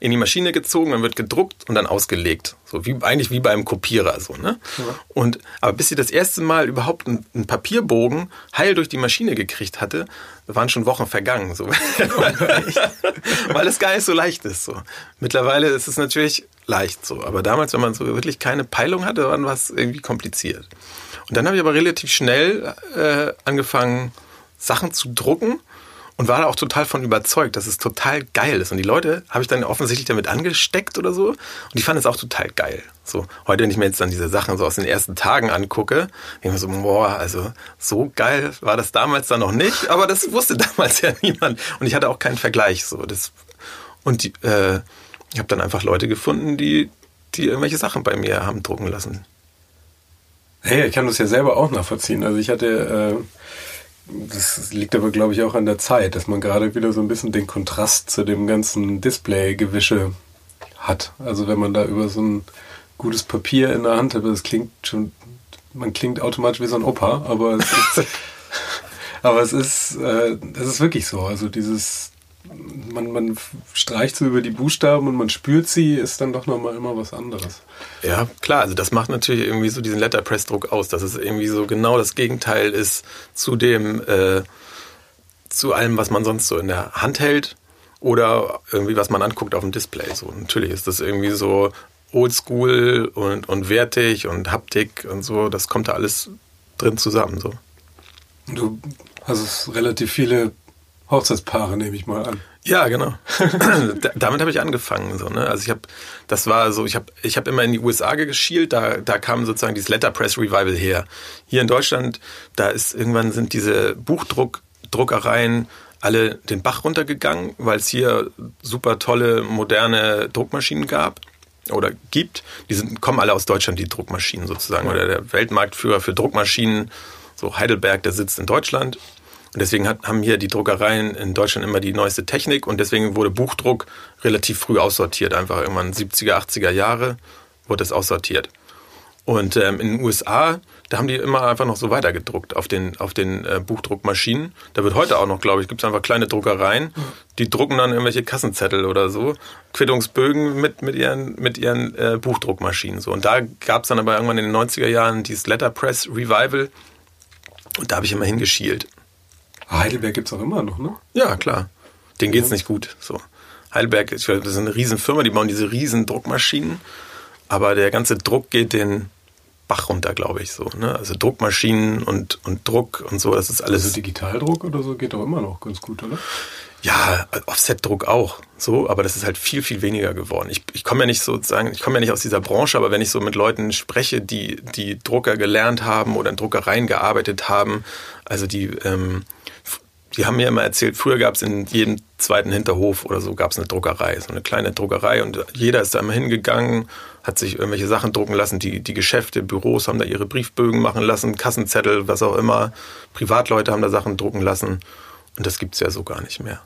in die Maschine gezogen, dann wird gedruckt und dann ausgelegt. So wie eigentlich wie beim Kopierer so, ne? Ja. Und aber bis sie das erste Mal überhaupt einen, einen, Papierbogen heil durch die Maschine gekriegt hatte, waren schon Wochen vergangen, so. <laughs> Weil es gar nicht so leicht ist. So. Mittlerweile ist es natürlich leicht so. Aber damals, wenn man so wirklich keine Peilung hatte, war es irgendwie kompliziert. Und dann habe ich aber relativ schnell äh, angefangen, Sachen zu drucken und war da auch total von überzeugt, dass es total geil ist. Und die Leute habe ich dann offensichtlich damit angesteckt oder so. Und die fanden es auch total geil. So, heute, wenn ich mir jetzt dann diese Sachen so aus den ersten Tagen angucke, denke ich mir so, boah, also so geil war das damals dann noch nicht, aber das wusste <laughs> damals ja niemand. Und ich hatte auch keinen Vergleich. So, das, und die, äh, ich habe dann einfach Leute gefunden, die, die irgendwelche Sachen bei mir haben drucken lassen. Hey, ich kann das ja selber auch nachvollziehen. Also ich hatte äh das liegt aber, glaube ich, auch an der Zeit, dass man gerade wieder so ein bisschen den Kontrast zu dem ganzen Display-Gewische hat. Also wenn man da über so ein gutes Papier in der Hand hat, das klingt schon, man klingt automatisch wie so ein Opa, aber es ist, <laughs> aber es ist, äh, es ist wirklich so. Also dieses, man, man streicht so über die Buchstaben und man spürt sie, ist dann doch nochmal immer was anderes. Ja, klar, also das macht natürlich irgendwie so diesen Letterpress-Druck aus, dass es irgendwie so genau das Gegenteil ist zu dem, äh, zu allem, was man sonst so in der Hand hält oder irgendwie, was man anguckt auf dem Display. So, natürlich ist das irgendwie so oldschool und, und wertig und Haptik und so, das kommt da alles drin zusammen. So. Du hast relativ viele Hochzeitspaare, nehme ich mal an. Ja, genau. <clears throat> Damit habe ich angefangen. So, ne? Also ich habe, das war so, ich habe, ich habe immer in die USA geschielt. Da, da kam sozusagen dieses Letterpress Revival her. Hier in Deutschland, da ist irgendwann sind diese Buchdruckereien alle den Bach runtergegangen, weil es hier super tolle moderne Druckmaschinen gab oder gibt. Die sind, kommen alle aus Deutschland, die Druckmaschinen sozusagen. Oder der Weltmarktführer für Druckmaschinen, so Heidelberg, der sitzt in Deutschland. Und deswegen hat, haben hier die Druckereien in Deutschland immer die neueste Technik und deswegen wurde Buchdruck relativ früh aussortiert. Einfach irgendwann 70er, 80er Jahre wurde es aussortiert. Und ähm, in den USA, da haben die immer einfach noch so weitergedruckt auf den, auf den äh, Buchdruckmaschinen. Da wird heute auch noch, glaube ich, gibt es einfach kleine Druckereien, die drucken dann irgendwelche Kassenzettel oder so, Quittungsbögen mit, mit ihren, mit ihren äh, Buchdruckmaschinen. So. Und da gab es dann aber irgendwann in den 90er Jahren dieses Letterpress Revival. Und da habe ich immer hingeschielt. Heidelberg gibt es auch immer noch, ne? Ja, klar. Denen geht es nicht gut. So. Heidelberg, das ist eine Riesenfirma, die bauen diese riesen Druckmaschinen, aber der ganze Druck geht den Bach runter, glaube ich, so. Ne? Also Druckmaschinen und, und Druck und so, das ist alles. Also Digitaldruck oder so geht doch immer noch ganz gut, oder? Ja, Offset-Druck auch, so, aber das ist halt viel, viel weniger geworden. Ich, ich komme ja nicht sozusagen, ich komme ja nicht aus dieser Branche, aber wenn ich so mit Leuten spreche, die, die Drucker gelernt haben oder in Druckereien gearbeitet haben, also die, ähm, die haben mir immer erzählt, früher gab es in jedem zweiten Hinterhof oder so gab es eine Druckerei, so eine kleine Druckerei und jeder ist da immer hingegangen, hat sich irgendwelche Sachen drucken lassen, die, die Geschäfte, Büros haben da ihre Briefbögen machen lassen, Kassenzettel, was auch immer, Privatleute haben da Sachen drucken lassen und das gibt es ja so gar nicht mehr.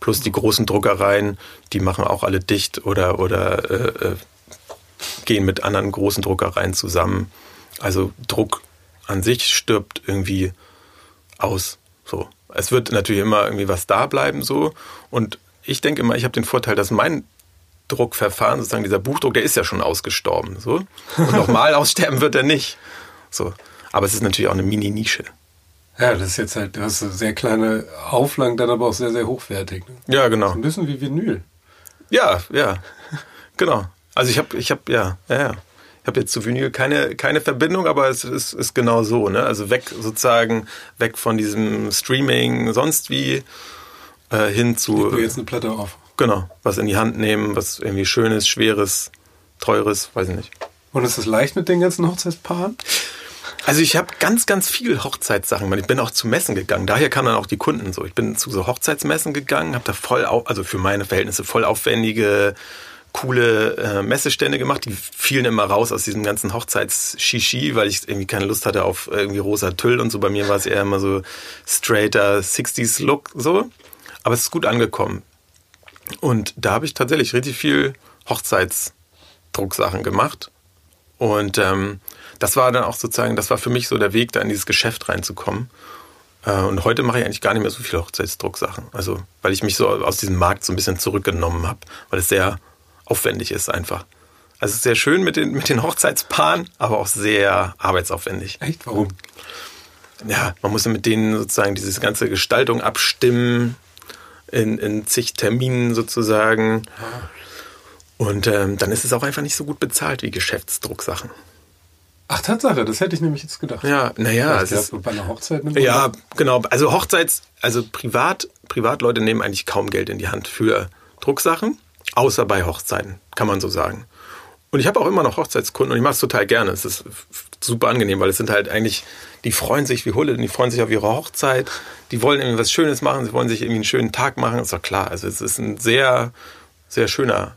Plus die großen Druckereien, die machen auch alle dicht oder, oder äh, äh, gehen mit anderen großen Druckereien zusammen. Also Druck an sich stirbt irgendwie aus. So es wird natürlich immer irgendwie was da bleiben so. Und ich denke immer, ich habe den Vorteil, dass mein Druckverfahren, sozusagen dieser Buchdruck, der ist ja schon ausgestorben. So. Und nochmal <laughs> aussterben wird er nicht. So. Aber es ist natürlich auch eine Mini-Nische. Ja, das ist jetzt halt, du hast sehr kleine Auflagen, dann aber auch sehr, sehr hochwertig. Ne? Ja, genau. ein bisschen wie Vinyl. Ja, ja. Genau. Also ich habe, ich habe, ja, ja, ja. Ich habe jetzt zu Vinyl keine, keine Verbindung, aber es ist, ist genau so. Ne? Also weg sozusagen, weg von diesem Streaming, sonst wie, äh, hin zu. Ich jetzt eine Platte auf. Genau, was in die Hand nehmen, was irgendwie schönes, schweres, teures, weiß ich nicht. Und ist das leicht mit den ganzen Hochzeitspaaren? Also ich habe ganz, ganz viel Hochzeitssachen. Ich bin auch zu Messen gegangen. Daher kamen dann auch die Kunden so. Ich bin zu so Hochzeitsmessen gegangen, habe da voll, also für meine Verhältnisse voll aufwendige coole äh, Messestände gemacht. Die fielen immer raus aus diesem ganzen Hochzeits-Shishi, weil ich irgendwie keine Lust hatte auf irgendwie rosa Tüll und so. Bei mir war es eher immer so straighter 60s-Look so. Aber es ist gut angekommen. Und da habe ich tatsächlich richtig viel Hochzeitsdrucksachen gemacht. Und ähm, das war dann auch sozusagen, das war für mich so der Weg, da in dieses Geschäft reinzukommen. Äh, und heute mache ich eigentlich gar nicht mehr so viele Hochzeitsdrucksachen. Also, weil ich mich so aus diesem Markt so ein bisschen zurückgenommen habe, weil es sehr aufwendig ist einfach. Also sehr schön mit den, mit den Hochzeitspaaren, aber auch sehr arbeitsaufwendig. Echt? Warum? Ja, man muss mit denen sozusagen diese ganze Gestaltung abstimmen, in, in zig Terminen sozusagen. Und ähm, dann ist es auch einfach nicht so gut bezahlt wie Geschäftsdrucksachen. Ach, Tatsache, das hätte ich nämlich jetzt gedacht. Ja, naja, es ist, bei einer Hochzeit ja, genau. Also Hochzeits, also privat, Privatleute nehmen eigentlich kaum Geld in die Hand für Drucksachen, außer bei Hochzeiten, kann man so sagen. Und ich habe auch immer noch Hochzeitskunden und ich mache es total gerne. Es ist super angenehm, weil es sind halt eigentlich, die freuen sich wie Hulle, die freuen sich auf ihre Hochzeit, die wollen irgendwie was Schönes machen, sie wollen sich irgendwie einen schönen Tag machen, ist doch klar. Also es ist ein sehr, sehr schöner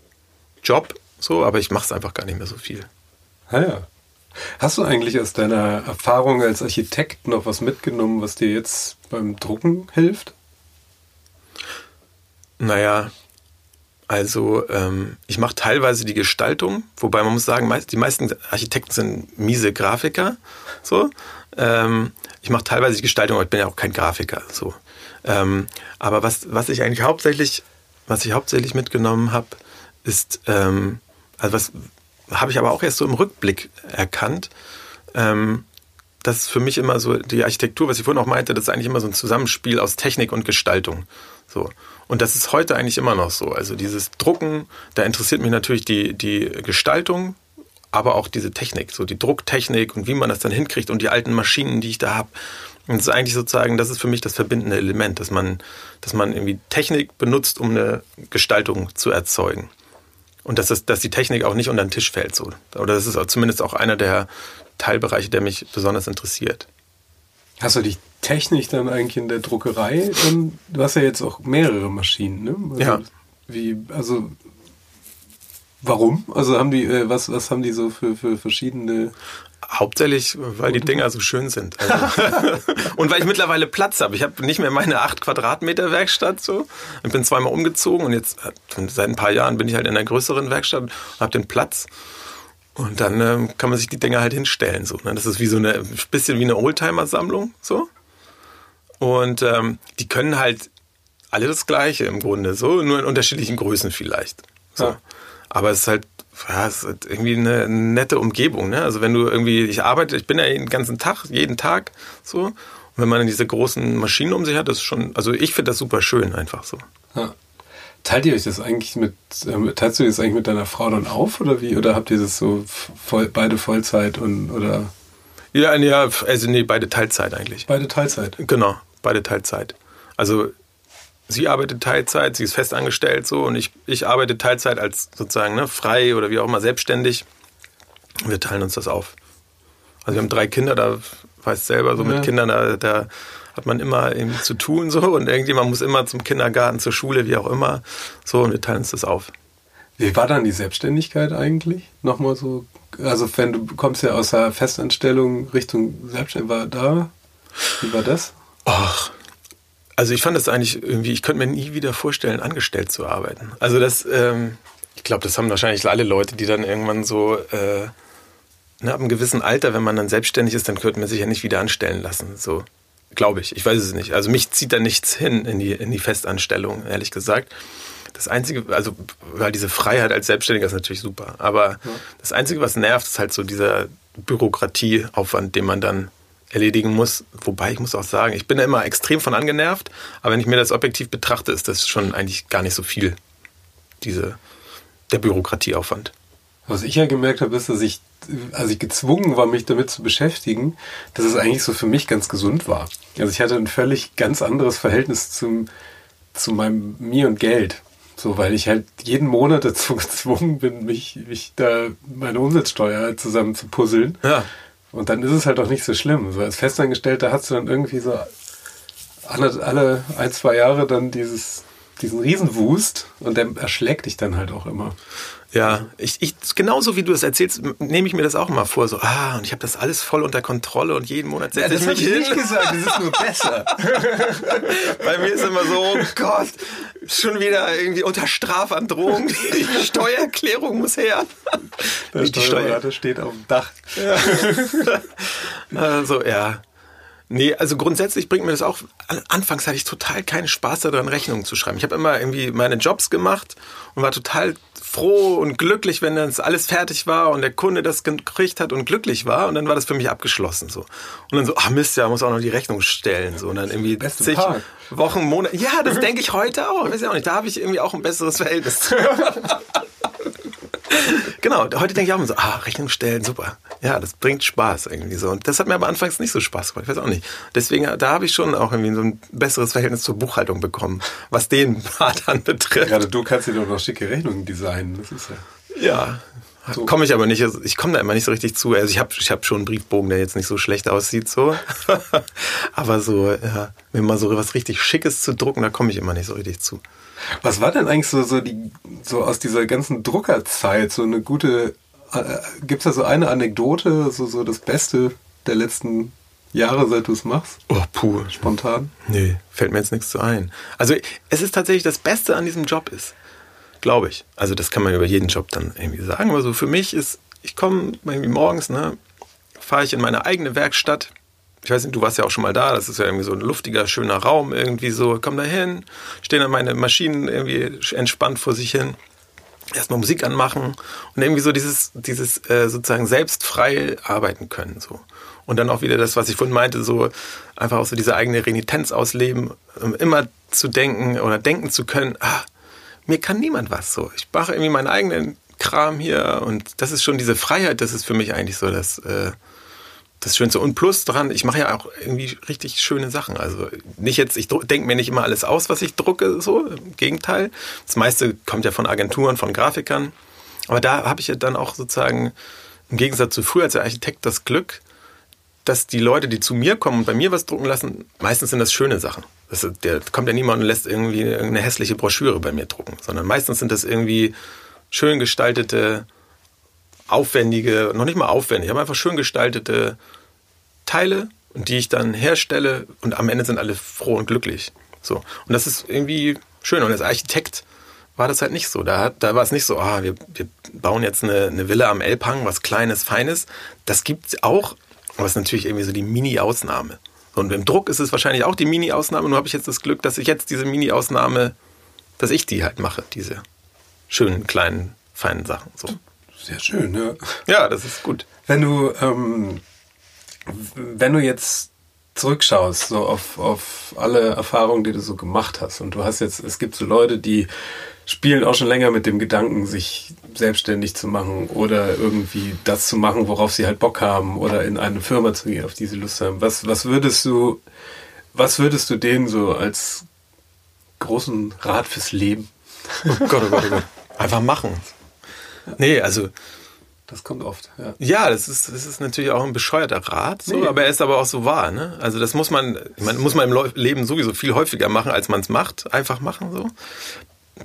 Job, so, aber ich mache es einfach gar nicht mehr so viel. Ah, ja. Hast du eigentlich aus deiner Erfahrung als Architekt noch was mitgenommen, was dir jetzt beim Drucken hilft? Naja, also ähm, ich mache teilweise die Gestaltung, wobei man muss sagen, meist, die meisten Architekten sind miese Grafiker. So. Ähm, ich mache teilweise die Gestaltung, aber ich bin ja auch kein Grafiker. So. Ähm, aber was, was ich eigentlich hauptsächlich, was ich hauptsächlich mitgenommen habe, ist, ähm, also was habe ich aber auch erst so im Rückblick erkannt, ähm, das ist für mich immer so die Architektur, was ich vorhin auch meinte, das ist eigentlich immer so ein Zusammenspiel aus Technik und Gestaltung. So. Und das ist heute eigentlich immer noch so. Also dieses Drucken, da interessiert mich natürlich die, die Gestaltung, aber auch diese Technik, so die Drucktechnik und wie man das dann hinkriegt und die alten Maschinen, die ich da habe. Und das ist eigentlich sozusagen, das ist für mich das verbindende Element, dass man, dass man irgendwie Technik benutzt, um eine Gestaltung zu erzeugen. Und dass, das, dass die Technik auch nicht unter den Tisch fällt. So. Oder das ist zumindest auch einer der Teilbereiche, der mich besonders interessiert. Hast du die Technik dann eigentlich in der Druckerei? Und du hast ja jetzt auch mehrere Maschinen, ne? Also, Ja. Wie, also warum? Also haben die, äh, was, was haben die so für, für verschiedene Hauptsächlich, weil die Dinger so schön sind. Also <laughs> und weil ich mittlerweile Platz habe. Ich habe nicht mehr meine 8 Quadratmeter Werkstatt so. Ich bin zweimal umgezogen und jetzt äh, seit ein paar Jahren bin ich halt in einer größeren Werkstatt und habe den Platz. Und dann ähm, kann man sich die Dinger halt hinstellen. So, ne? Das ist wie so eine bisschen wie eine Oldtimer-Sammlung. So. Und ähm, die können halt alle das Gleiche im Grunde, so, nur in unterschiedlichen Größen vielleicht. So. Ja. Aber es ist halt, ja, es ist halt irgendwie eine nette Umgebung. Ne? Also wenn du irgendwie, ich arbeite, ich bin ja den ganzen Tag, jeden Tag so. Und wenn man dann diese großen Maschinen um sich hat, das ist schon, also ich finde das super schön einfach so. Ja. Teilt ihr euch das eigentlich mit, ähm, teilst du das eigentlich mit deiner Frau dann auf oder wie? Oder habt ihr das so voll, beide Vollzeit und oder Ja, ja, also nee, beide Teilzeit eigentlich. beide Teilzeit? Genau, beide Teilzeit. Also sie arbeitet Teilzeit, sie ist festangestellt so und ich, ich arbeite Teilzeit als sozusagen ne, frei oder wie auch immer selbstständig. Wir teilen uns das auf. Also wir haben drei Kinder, da weißt selber, so Ja. mit Kindern, da, da hat man immer irgendwie zu tun so und irgendjemand muss immer zum Kindergarten, zur Schule, wie auch immer. So und wir teilen uns das auf. Wie war dann die Selbstständigkeit eigentlich? Nochmal so, also wenn du kommst ja aus der Festanstellung Richtung Selbstständigkeit, war da, wie war das? Ach, also ich fand das eigentlich irgendwie, ich könnte mir nie wieder vorstellen, angestellt zu arbeiten. Also das, ähm, ich glaube, das haben wahrscheinlich alle Leute, die dann irgendwann so, äh, ne, ab einem gewissen Alter, wenn man dann selbstständig ist, dann könnte man sich ja nicht wieder anstellen lassen. So, glaube ich. Ich weiß es nicht. Also mich zieht da nichts hin in die, in die Festanstellung, ehrlich gesagt. Das Einzige, also, weil diese Freiheit als Selbstständiger ist natürlich super. Aber das Einzige, was nervt, ist halt so dieser Bürokratieaufwand, den man dann erledigen muss. Wobei ich muss auch sagen, ich bin da immer extrem von angenervt, aber wenn ich mir das objektiv betrachte, ist das schon eigentlich gar nicht so viel, diese, der Bürokratieaufwand. Was ich ja gemerkt habe, ist, dass ich, als ich gezwungen war, mich damit zu beschäftigen, dass es eigentlich so für mich ganz gesund war. Also ich hatte ein völlig ganz anderes Verhältnis zum, zu meinem mir und Geld. So, weil ich halt jeden Monat <laughs> dazu gezwungen bin, mich, mich da meine Umsatzsteuer zusammen zu puzzeln. Ja. Und dann ist es halt auch nicht so schlimm. So als Festangestellter hast du dann irgendwie so alle, alle ein, zwei Jahre dann dieses, diesen Riesenwust und der erschlägt dich dann halt auch immer. Ja, ich, ich, genauso wie du es erzählst, nehme ich mir das auch mal vor. So, ah, und ich habe das alles voll unter Kontrolle und jeden Monat setze ich mich hin. gesagt, das ist nur besser. <laughs> Bei mir ist immer so, oh Gott, schon wieder irgendwie unter Strafandrohung. <laughs> Die Steuererklärung muss her. Der Nicht Steuer. Steuerberater steht auf dem Dach. <laughs> Also, ja. Nee, also grundsätzlich bringt mir das auch, anfangs hatte ich total keinen Spaß daran, Rechnungen zu schreiben. Ich habe immer irgendwie meine Jobs gemacht und war total froh und glücklich, wenn das alles fertig war und der Kunde das gekriegt hat und glücklich war und dann war das für mich abgeschlossen so. Und dann so, ach Mist, ja, muss auch noch die Rechnung stellen so und dann irgendwie zig Park. Wochen, Monate. Ja, das <laughs> denke ich heute auch. Weiß ich auch nicht. Da habe ich irgendwie auch ein besseres Verhältnis. <laughs> <laughs> genau, heute denke ich auch immer so, ah, Rechnung stellen, super. Ja, das bringt Spaß irgendwie so. Und das hat mir aber anfangs nicht so Spaß gemacht, ich weiß auch nicht. Deswegen, da habe ich schon auch irgendwie so ein besseres Verhältnis zur Buchhaltung bekommen, was den <laughs> Part dann betrifft. Gerade du kannst dir doch noch schicke Rechnungen designen. Das ist ja. Ja. So. Komme ich aber nicht, also ich komme da immer nicht so richtig zu. Also ich habe ich hab schon einen Briefbogen, der jetzt nicht so schlecht aussieht, so. <laughs> aber so, ja, mir mal so was richtig Schickes zu drucken, da komme ich immer nicht so richtig zu. Was war denn eigentlich so, so, die, so aus dieser ganzen Druckerzeit so eine gute, äh, gibt es da so eine Anekdote, so, so das Beste der letzten Jahre, seit du es machst? Oh, puh. Spontan? Nee, fällt mir jetzt nichts zu ein. Also es ist tatsächlich das Beste an diesem Job ist, glaube ich. Also das kann man über jeden Job dann irgendwie sagen. Aber so für mich ist, ich komme irgendwie morgens, ne, fahre ich in meine eigene Werkstatt. Ich weiß nicht, du warst ja auch schon mal da. Das ist ja irgendwie so ein luftiger, schöner Raum irgendwie so. Komm da hin, stehen dann meine Maschinen irgendwie entspannt vor sich hin. Erstmal Musik anmachen und irgendwie so dieses, dieses äh, sozusagen selbstfrei arbeiten können. So. Und dann auch wieder das, was ich vorhin meinte, so einfach auch so diese eigene Renitenz ausleben, um immer zu denken oder denken zu können, ah, mir kann niemand was so. Ich mache irgendwie meinen eigenen Kram hier und das ist schon diese Freiheit, das ist für mich eigentlich so das, äh, das Schönste. Und plus dran, ich mache ja auch irgendwie richtig schöne Sachen. Also nicht jetzt, ich denke mir nicht immer alles aus, was ich drucke, so, im Gegenteil. Das meiste kommt ja von Agenturen, von Grafikern. Aber da habe ich ja dann auch sozusagen im Gegensatz zu früher als Architekt das Glück, dass die Leute, die zu mir kommen und bei mir was drucken lassen, meistens sind das schöne Sachen. Das ist, der kommt ja niemand und lässt irgendwie irgendeine hässliche Broschüre bei mir drucken, sondern meistens sind das irgendwie schön gestaltete, aufwendige, noch nicht mal aufwendig, aber einfach schön gestaltete Teile, die ich dann herstelle und am Ende sind alle froh und glücklich. So. Und das ist irgendwie schön. Und als Architekt war das halt nicht so. Da, da war es nicht so, ah, wir, wir bauen jetzt eine, eine Villa am Elbhang, was Kleines, Feines. Das gibt's auch, aber es ist natürlich irgendwie so die Mini-Ausnahme. Und im Druck ist es wahrscheinlich auch die Mini-Ausnahme. Nur habe ich jetzt das Glück, dass ich jetzt diese Mini-Ausnahme, dass ich die halt mache, diese schönen, kleinen, feinen Sachen. So. Sehr schön, ja. Ja, das ist gut. Wenn du, ähm, wenn du jetzt zurückschaust, so auf, auf alle Erfahrungen, die du so gemacht hast, und du hast jetzt, es gibt so Leute, die spielen auch schon länger mit dem Gedanken, sich selbstständig zu machen oder irgendwie das zu machen, worauf sie halt Bock haben oder in eine Firma zu gehen, auf die sie Lust haben. Was, was würdest du, was würdest du denen so als großen Rat fürs Leben? Oh Gott, oh Gott, oh Gott. Einfach machen. Nee, also Das kommt oft, ja. Ja, das ist, das ist natürlich auch ein bescheuerter Rat, so, Nee. aber er ist aber auch so wahr. Ne? Also das muss man, meine, muss man im Leben sowieso viel häufiger machen, als man es macht. Einfach machen so.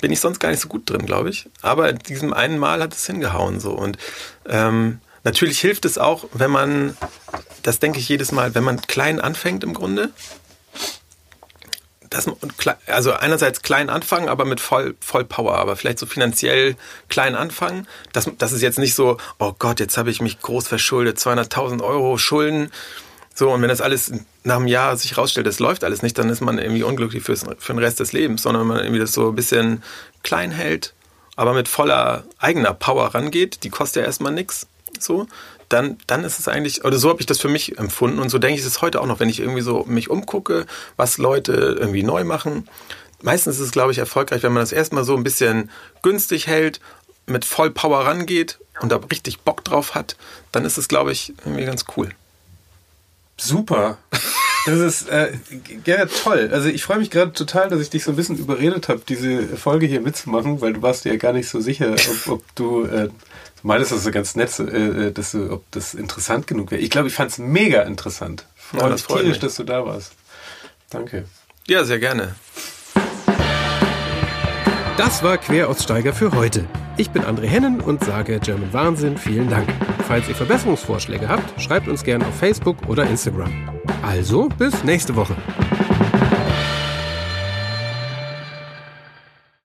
Bin ich sonst gar nicht so gut drin, glaube ich. Aber in diesem einen Mal hat es hingehauen so. Und ähm, natürlich hilft es auch, wenn man, das denke ich jedes Mal, wenn man klein anfängt im Grunde. Das, also einerseits klein anfangen, aber mit voll, voll Power, aber vielleicht so finanziell klein anfangen. Das, das ist jetzt nicht so, oh Gott, jetzt habe ich mich groß verschuldet, 200.000 Euro Schulden. So, und wenn das alles nach einem Jahr sich rausstellt, das läuft alles nicht, dann ist man irgendwie unglücklich fürs, für den Rest des Lebens, sondern wenn man irgendwie das so ein bisschen klein hält, aber mit voller eigener Power rangeht, die kostet ja erstmal nichts, so, dann, dann ist es eigentlich, oder so habe ich das für mich empfunden und so denke ich es heute auch noch, wenn ich irgendwie so mich umgucke, was Leute irgendwie neu machen. Meistens ist es, glaube ich, erfolgreich, wenn man das erstmal so ein bisschen günstig hält, mit voll Power rangeht und da richtig Bock drauf hat, dann ist es, glaube ich, irgendwie ganz cool. Super. Das ist äh, Gerrit toll. Also ich freue mich gerade total, dass ich dich so ein bisschen überredet habe, diese Folge hier mitzumachen, weil du warst dir ja gar nicht so sicher, ob, ob du, äh, du meintest das so ganz nett, äh, dass du, ob das interessant genug wäre. Ich glaube, ich fand es mega interessant. Ja, Freue das mich freut tierisch, mich. dass du da warst. Danke. Ja, sehr gerne. Das war Queraussteiger für heute. Ich bin André Hennen und sage German Wahnsinn vielen Dank. Falls ihr Verbesserungsvorschläge habt, schreibt uns gerne auf Facebook oder Instagram. Also, bis nächste Woche.